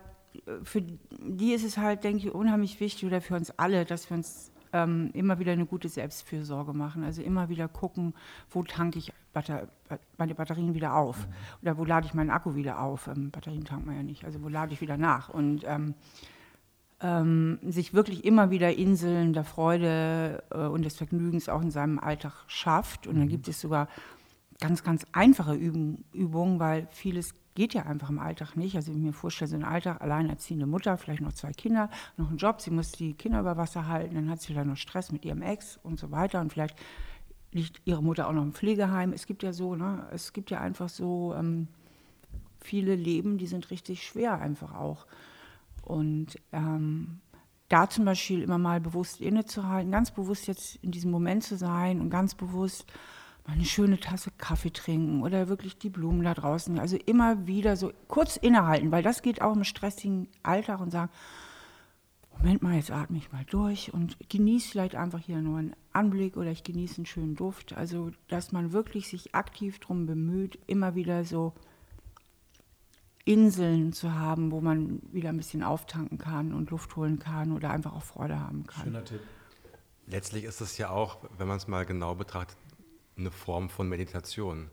Speaker 4: für die ist es halt, denke ich, unheimlich wichtig oder für uns alle, dass wir uns ähm, immer wieder eine gute Selbstfürsorge machen. Also immer wieder gucken, wo tanke ich Batter meine Batterien wieder auf oder wo lade ich meinen Akku wieder auf. Ähm, Batterien tankt man ja nicht, also wo lade ich wieder nach. Und ähm, ähm, sich wirklich immer wieder Inseln der Freude äh, und des Vergnügens auch in seinem Alltag schafft. Und dann gibt es sogar ganz, ganz einfache Übung, Übungen, weil vieles geht ja einfach im Alltag nicht. Also wenn ich mir vorstelle, so ein Alltag, alleinerziehende Mutter, vielleicht noch zwei Kinder, noch einen Job, sie muss die Kinder über Wasser halten, dann hat sie vielleicht noch Stress mit ihrem Ex und so weiter und vielleicht liegt ihre Mutter auch noch im Pflegeheim. Es gibt ja so, ne, es gibt ja einfach so ähm, viele Leben, die sind richtig schwer einfach auch. Und ähm, da zum Beispiel immer mal bewusst innezuhalten, ganz bewusst jetzt in diesem Moment zu sein und ganz bewusst mal eine schöne Tasse Kaffee trinken oder wirklich die Blumen da draußen. Also immer wieder so kurz innehalten, weil das geht auch im stressigen Alltag und sagen, Moment mal, jetzt atme ich mal durch und genieße vielleicht einfach hier nur einen Anblick oder ich genieße einen schönen Duft. Also, dass man wirklich sich aktiv darum bemüht, immer wieder so Inseln zu haben, wo man wieder ein bisschen auftanken kann und Luft holen kann oder einfach auch Freude haben kann.
Speaker 2: Schöner Tipp.
Speaker 3: Letztlich ist es ja auch, wenn man es mal genau betrachtet, eine Form von Meditation.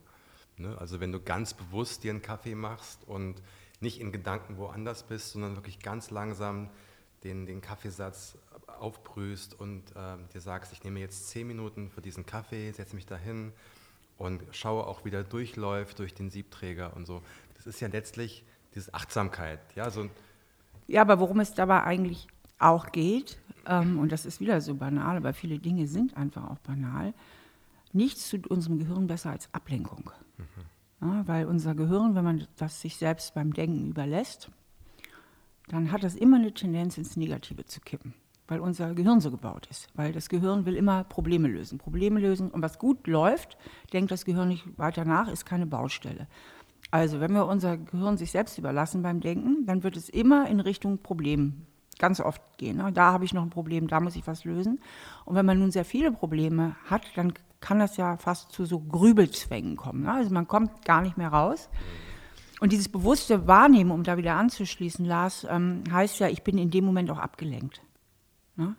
Speaker 3: Ne? Also wenn du ganz bewusst dir einen Kaffee machst und nicht in Gedanken woanders bist, sondern wirklich ganz langsam den, den Kaffeesatz aufbrühst und ähm, dir sagst, ich nehme jetzt zehn Minuten für diesen Kaffee, setze mich dahin und schaue auch, wie der durchläuft durch den Siebträger und so. Das ist ja letztlich diese Achtsamkeit. Ja, so
Speaker 4: ja aber worum es dabei eigentlich auch geht, ähm, und das ist wieder so banal, aber viele Dinge sind einfach auch banal, nichts tut unserem Gehirn besser als Ablenkung. Mhm. Ja, weil unser Gehirn, wenn man das sich selbst beim Denken überlässt, dann hat das immer eine Tendenz ins Negative zu kippen, weil unser Gehirn so gebaut ist. Weil das Gehirn will immer Probleme lösen. Probleme lösen und was gut läuft, denkt das Gehirn nicht weiter nach, ist keine Baustelle. Also wenn wir unser Gehirn sich selbst überlassen beim Denken, dann wird es immer in Richtung Problem ganz oft gehen. Ne? Da habe ich noch ein Problem, da muss ich was lösen. Und wenn man nun sehr viele Probleme hat, dann kann das ja fast zu so Grübelzwängen kommen. Ne? Also man kommt gar nicht mehr raus. Und dieses bewusste Wahrnehmen, um da wieder anzuschließen, Lars, ähm, heißt ja, ich bin in dem Moment auch abgelenkt. Ne?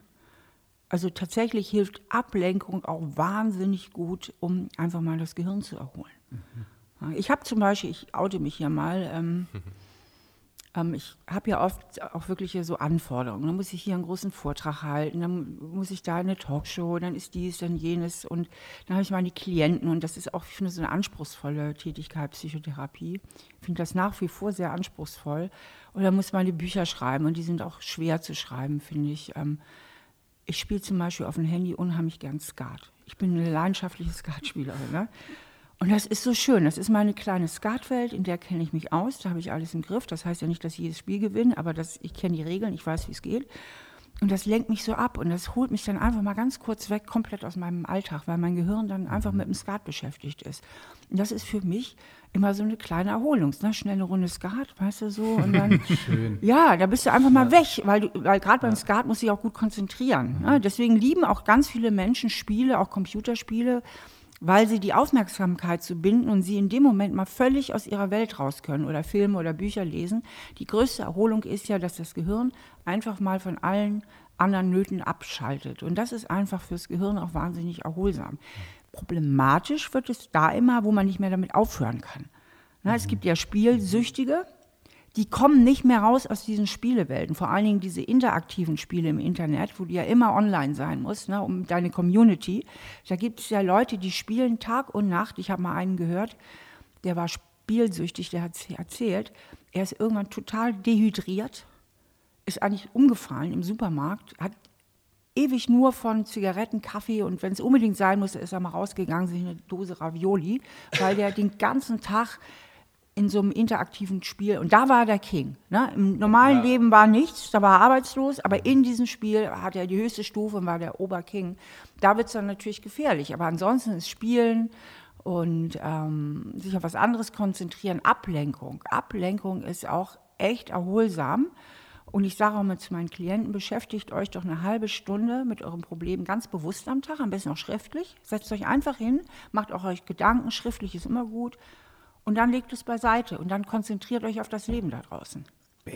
Speaker 4: Also tatsächlich hilft Ablenkung auch wahnsinnig gut, um einfach mal das Gehirn zu erholen. Mhm. Ich habe zum Beispiel, ich oute mich hier mal, ähm, (laughs) ich habe ja oft auch wirklich so Anforderungen. Dann muss ich hier einen großen Vortrag halten, dann muss ich da eine Talkshow, dann ist dies, dann jenes und dann habe ich meine Klienten und das ist auch, ich finde, so eine anspruchsvolle Tätigkeit, Psychotherapie. Ich finde das nach wie vor sehr anspruchsvoll. Und dann muss man die Bücher schreiben und die sind auch schwer zu schreiben, finde ich. Ähm, ich spiele zum Beispiel auf dem Handy unheimlich gern Skat. Ich bin eine leidenschaftliche Skatspielerin. Ne? Und das ist so schön. Das ist meine kleine Skatwelt, in der kenne ich mich aus. Da habe ich alles im Griff. Das heißt ja nicht, dass ich jedes Spiel gewinne, aber das, ich kenne die Regeln, ich weiß, wie es geht. Und das lenkt mich so ab und das holt mich dann einfach mal ganz kurz weg, komplett aus meinem Alltag, weil mein Gehirn dann einfach mhm. mit dem Skat beschäftigt ist. Und das ist für mich immer so eine kleine Erholung. Ne? Schnell eine Runde Skat, weißt du so. Und dann, (laughs) Schön. Ja, da bist du einfach mal ja. weg, weil, weil gerade beim ja. Skat muss ich auch gut konzentrieren. Mhm. Ne? Deswegen lieben auch ganz viele Menschen Spiele, auch Computerspiele, weil sie die Aufmerksamkeit zu binden und sie in dem Moment mal völlig aus ihrer Welt raus können oder Filme oder Bücher lesen. Die größte Erholung ist ja, dass das Gehirn einfach mal von allen anderen Nöten abschaltet. Und das ist einfach fürs Gehirn auch wahnsinnig erholsam. Problematisch wird es da immer, wo man nicht mehr damit aufhören kann. Na, es gibt ja Spielsüchtige, die kommen nicht mehr raus aus diesen Spielewelten. Vor allen Dingen diese interaktiven Spiele im Internet, wo du ja immer online sein musst, ne, um deine Community. Da gibt es ja Leute, die spielen Tag und Nacht. Ich habe mal einen gehört, der war spielsüchtig, der hat erzählt, er ist irgendwann total dehydriert, ist eigentlich umgefallen im Supermarkt, hat ewig nur von Zigaretten, Kaffee und wenn es unbedingt sein muss, ist er mal rausgegangen, sich eine Dose Ravioli, weil der den ganzen Tag in so einem interaktiven Spiel. Und da war der King. Ne? Im normalen ja. Leben war nichts, da war er arbeitslos, aber in diesem Spiel hat er die höchste Stufe und war der Oberking. Da wird es dann natürlich gefährlich. Aber ansonsten ist Spielen und ähm, sich auf was anderes konzentrieren, Ablenkung. Ablenkung ist auch echt erholsam. Und ich sage auch mal zu meinen Klienten, beschäftigt euch doch eine halbe Stunde mit eurem Problem ganz bewusst am Tag, am besten auch schriftlich. Setzt euch einfach hin, macht auch euch Gedanken, schriftlich ist immer gut und dann legt es beiseite und dann konzentriert euch auf das Leben da draußen. Bam.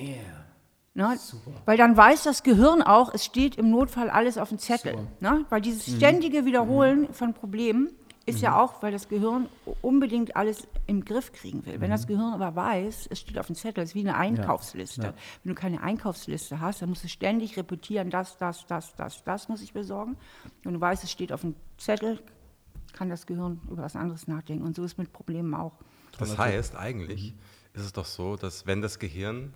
Speaker 4: Ne? Weil dann weiß das Gehirn auch, es steht im Notfall alles auf dem Zettel. Ne? Weil dieses mhm. ständige Wiederholen mhm. von Problemen ist mhm. ja auch, weil das Gehirn unbedingt alles im Griff kriegen will. Wenn das mhm. Gehirn aber weiß, es steht auf dem Zettel, es ist wie eine Einkaufsliste. Ja. Wenn du keine Einkaufsliste hast, dann musst du ständig repetieren, das, das, das, das, das muss ich besorgen. Wenn du weißt, es steht auf dem Zettel, kann das Gehirn über was anderes nachdenken. Und so ist es mit Problemen auch.
Speaker 3: Das heißt, eigentlich mhm. ist es doch so, dass wenn das Gehirn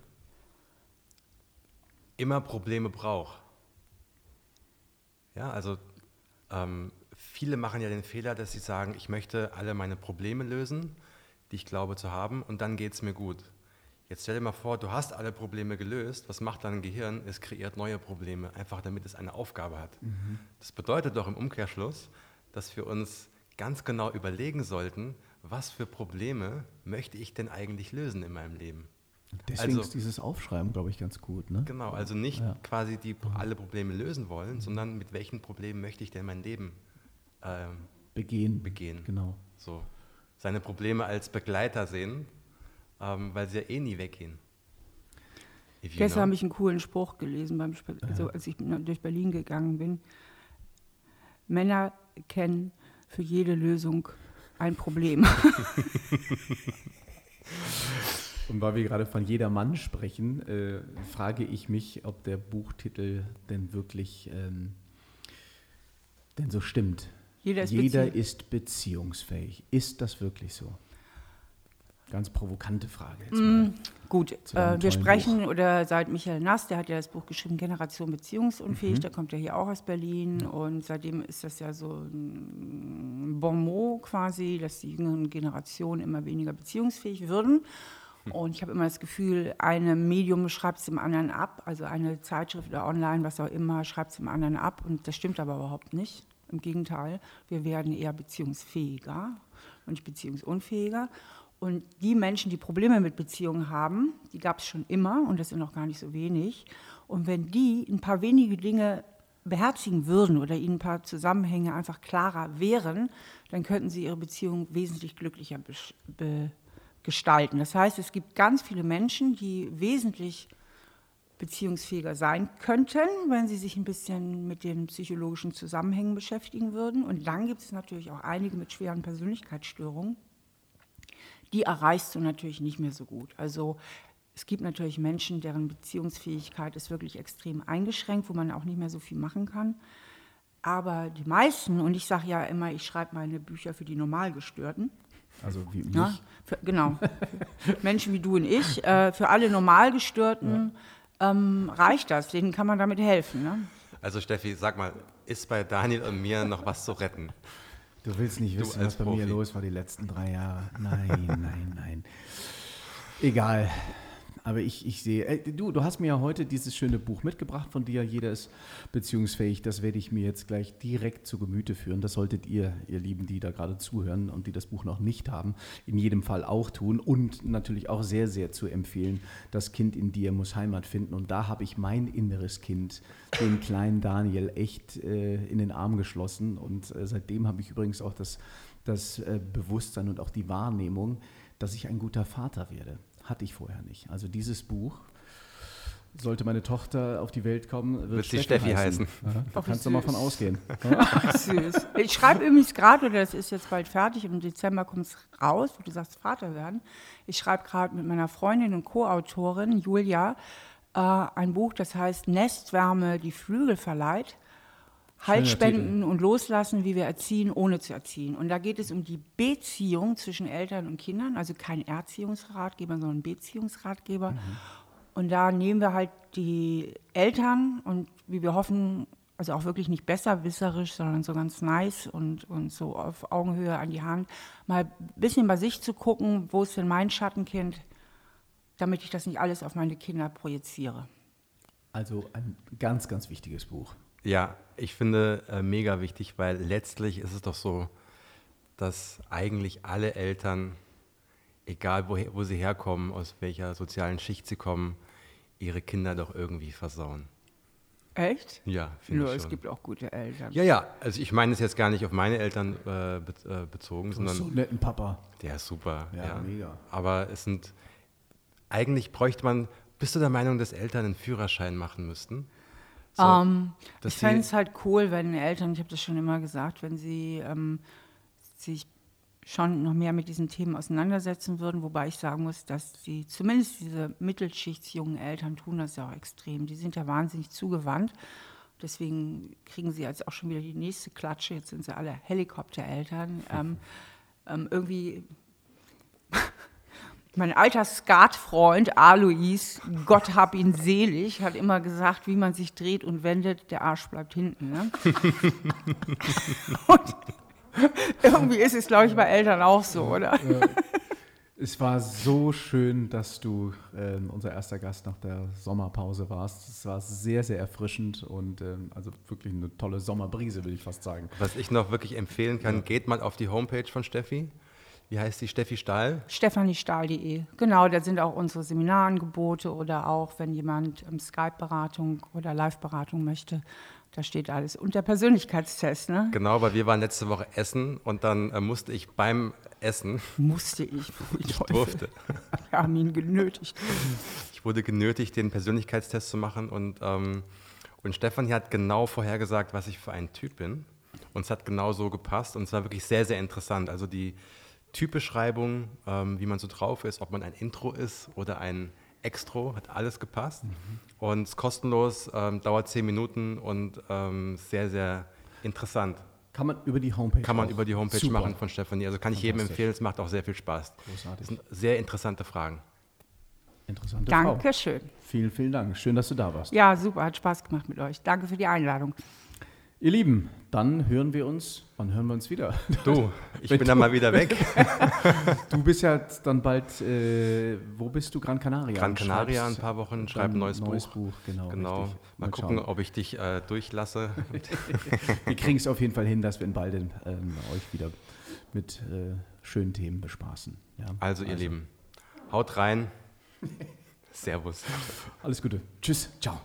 Speaker 3: immer Probleme braucht, ja, also ähm, viele machen ja den Fehler, dass sie sagen, ich möchte alle meine Probleme lösen, die ich glaube zu haben, und dann geht es mir gut. Jetzt stell dir mal vor, du hast alle Probleme gelöst. Was macht dein Gehirn? Es kreiert neue Probleme, einfach damit es eine Aufgabe hat. Mhm. Das bedeutet doch im Umkehrschluss, dass wir uns ganz genau überlegen sollten, was für Probleme möchte ich denn eigentlich lösen in meinem Leben?
Speaker 2: Deswegen also, ist dieses Aufschreiben, glaube ich, ganz gut. Ne?
Speaker 3: Genau, also nicht ja. quasi die, alle Probleme lösen wollen, sondern mit welchen Problemen möchte ich denn mein Leben ähm,
Speaker 2: begehen.
Speaker 3: begehen.
Speaker 2: Genau.
Speaker 3: So. Seine Probleme als Begleiter sehen, ähm, weil sie ja eh nie weggehen.
Speaker 4: Gestern habe ich einen coolen Spruch gelesen, beim Sp also als ich durch Berlin gegangen bin. Männer kennen für jede Lösung ein Problem. (laughs)
Speaker 2: Und weil wir gerade von jeder Mann sprechen, äh, frage ich mich, ob der Buchtitel denn wirklich ähm, denn so stimmt.
Speaker 4: Jeder ist,
Speaker 2: Jeder
Speaker 4: beziehungs-
Speaker 2: ist beziehungsfähig. Ist das wirklich so? Ganz provokante Frage
Speaker 4: Mm. Gut, äh, wir sprechen oder seit Michael Nass, der hat ja das Buch geschrieben, Generation
Speaker 2: Mhm.
Speaker 4: Beziehungsunfähig, der kommt ja hier auch aus Berlin und seitdem ist das ja so ein Bon mot quasi, dass die jüngeren Generationen immer weniger beziehungsfähig würden.
Speaker 2: Hm.
Speaker 4: Und ich habe immer das Gefühl, ein Medium schreibt es dem anderen ab, also eine Zeitschrift oder online, was auch immer, schreibt es dem anderen ab und das stimmt aber überhaupt nicht. Im Gegenteil, wir werden eher beziehungsfähiger und nicht beziehungsunfähiger. Und die Menschen, die Probleme mit Beziehungen haben, die gab es schon immer und das sind noch gar nicht so wenig. Und wenn die ein paar wenige Dinge beherzigen würden oder ihnen ein paar Zusammenhänge einfach klarer wären, dann könnten sie ihre Beziehung wesentlich glücklicher gestalten. Das heißt, es gibt ganz viele Menschen, die wesentlich beziehungsfähiger sein könnten, wenn sie sich ein bisschen mit den psychologischen Zusammenhängen beschäftigen würden. Und dann gibt es natürlich auch einige mit schweren Persönlichkeitsstörungen. Die erreichst du natürlich nicht mehr so gut. Also es gibt natürlich Menschen, deren Beziehungsfähigkeit ist wirklich extrem eingeschränkt, wo man auch nicht mehr so viel machen kann. Aber die meisten, und ich sage ja immer, ich schreibe meine Bücher für die Normalgestörten,
Speaker 2: Also wie mich.
Speaker 4: ja, für, genau. (laughs) Menschen wie du und ich, äh, für alle Normalgestörten ähm, reicht das. Denen kann man damit helfen. Ne?
Speaker 3: Also Steffi, sag mal, ist bei Daniel und mir noch was zu retten?
Speaker 2: Du willst nicht wissen, was bei mir
Speaker 3: Profi.
Speaker 2: los war die letzten drei Jahre. Nein, (laughs) nein, nein. Egal. Aber ich, ich sehe, äh, du, du hast mir ja heute dieses schöne Buch mitgebracht von dir. Jeder ist beziehungsfähig. Das werde ich mir jetzt gleich direkt zu Gemüte führen. Das solltet ihr, ihr Lieben, die da gerade zuhören und die das Buch noch nicht haben, in jedem Fall auch tun. Und natürlich auch sehr, sehr zu empfehlen, das Kind in dir muss Heimat finden. Und da habe ich mein inneres Kind, den kleinen Daniel, echt äh, in den Arm geschlossen. Und äh, seitdem habe ich übrigens auch das, das äh, Bewusstsein und auch die Wahrnehmung, dass ich ein guter Vater werde. Hatte ich vorher nicht. Also dieses Buch, sollte meine Tochter auf die Welt kommen, wird,
Speaker 3: Wird sie Steffi heißen.
Speaker 2: Ja, da kannst du mal
Speaker 4: süß.
Speaker 2: von ausgehen. (laughs)
Speaker 4: Süß. Ich schreibe übrigens gerade, oder das ist jetzt bald fertig, im Dezember kommt es raus, wo du sagst Vater werden. Ich schreibe gerade mit meiner Freundin und Co-Autorin Julia äh, ein Buch, das heißt Nestwärme, die Flügel verleiht. Halt spenden und loslassen, wie wir erziehen, ohne zu erziehen. Und da geht es um die Beziehung zwischen Eltern und Kindern, also kein Erziehungsratgeber, sondern Beziehungsratgeber. Und da nehmen wir halt die Eltern und wie wir hoffen, also auch wirklich nicht besserwisserisch, sondern so ganz nice und, und so auf Augenhöhe an die Hand, mal ein bisschen bei sich zu gucken, wo ist denn mein Schattenkind, damit ich das nicht alles auf meine Kinder projiziere.
Speaker 2: Also ein ganz, ganz wichtiges Buch.
Speaker 3: Ja, ich finde äh, mega wichtig, weil letztlich ist es doch so, dass eigentlich alle Eltern, egal woher, wo sie herkommen, aus welcher sozialen Schicht sie kommen, ihre Kinder doch irgendwie versauen.
Speaker 4: Echt?
Speaker 3: Ja, finde
Speaker 4: Nur
Speaker 3: ich
Speaker 4: es
Speaker 3: schon.
Speaker 4: gibt auch gute Eltern.
Speaker 3: ja, ja, also ich meine es jetzt gar nicht auf meine Eltern äh, be äh, bezogen,
Speaker 2: Du
Speaker 3: sondern
Speaker 2: so einen netten Papa.
Speaker 3: der ist super.
Speaker 2: Ja,
Speaker 3: Ja,
Speaker 2: mega.
Speaker 3: Aber es sind, eigentlich bräuchte man, bist du der Meinung, dass Eltern einen Führerschein machen müssten? So,
Speaker 4: Ähm,
Speaker 3: dass
Speaker 4: ich fände es halt cool, wenn Eltern, ich habe das schon immer gesagt, wenn sie ähm, sich schon noch mehr mit diesen Themen auseinandersetzen würden, wobei ich sagen muss, dass die, zumindest diese Mittelschichtsjungen Eltern tun das ja auch extrem. Die sind ja wahnsinnig zugewandt. Deswegen kriegen sie jetzt auch schon wieder die nächste Klatsche. Jetzt sind sie alle Helikoptereltern. (laughs) Ähm, ähm, irgendwie mein alter Skatfreund Alois, Gott hab ihn selig, hat immer gesagt, wie man sich dreht und wendet, der Arsch bleibt hinten. Ne? (laughs) und irgendwie ist es, glaube ich, bei Eltern auch so, oder?
Speaker 2: Es war so schön, dass du ähm, unser erster Gast nach der Sommerpause warst. Es war sehr, sehr erfrischend und ähm, also wirklich eine tolle Sommerbrise, will ich fast sagen.
Speaker 3: Was ich noch wirklich empfehlen kann, geht mal auf die Homepage von Steffi. Wie heißt die? Steffi Stahl?
Speaker 4: stephaniestahl.de. Genau, da sind auch unsere Seminarangebote oder auch, wenn jemand ähm, Skype-Beratung oder Live-Beratung möchte, da steht alles. Und der Persönlichkeitstest, ne?
Speaker 3: Genau, weil wir waren letzte Woche essen und dann äh, musste ich beim Essen,
Speaker 4: Musste ich. (laughs) Ich
Speaker 3: durfte, (laughs)
Speaker 4: Wir haben ihn genötigt.
Speaker 3: ich wurde genötigt, den Persönlichkeitstest zu machen und, ähm, und Stefanie hat genau vorhergesagt, was ich für ein Typ bin. Und es hat genau so gepasst und es war wirklich sehr, sehr interessant. Also die Typbeschreibung, ähm, wie man so drauf ist, ob man ein Intro ist oder ein Extro, hat alles gepasst. Und es ist kostenlos, ähm, dauert zehn Minuten und ähm, sehr, sehr interessant.
Speaker 2: Kann man über die Homepage
Speaker 3: Kann man
Speaker 2: auch.
Speaker 3: über die Homepage
Speaker 2: Super.
Speaker 3: machen von Stefanie. Also kann ich jedem empfehlen, es macht auch sehr viel Spaß.
Speaker 2: Großartig.
Speaker 3: Das sind sehr interessante Fragen.
Speaker 2: Interessante Frau.
Speaker 4: Dankeschön.
Speaker 2: Vielen, vielen Dank. Schön, dass du da warst.
Speaker 4: Ja, super, hat Spaß gemacht mit euch. Danke für die Einladung.
Speaker 2: Ihr Lieben, dann hören wir uns, wann hören wir uns wieder?
Speaker 3: Du, (laughs) ich bin dann mal wieder weg. (laughs)
Speaker 2: Du bist ja dann bald, äh, wo bist du? Gran Canaria?
Speaker 3: Gran Canaria ein paar Wochen,
Speaker 2: dann
Speaker 3: schreibe ein neues,
Speaker 2: neues
Speaker 3: Buch.
Speaker 2: Buch. Genau,
Speaker 3: Genau. Mal,
Speaker 2: Mal
Speaker 3: gucken, ob ich dich äh, durchlasse. (laughs)
Speaker 2: Wir kriegen es auf jeden Fall hin, dass wir bald ähm, euch wieder mit äh, schönen Themen bespaßen. Ja?
Speaker 3: Also, ihr Lieben, haut rein. Servus.
Speaker 2: Alles Gute. Tschüss. Ciao.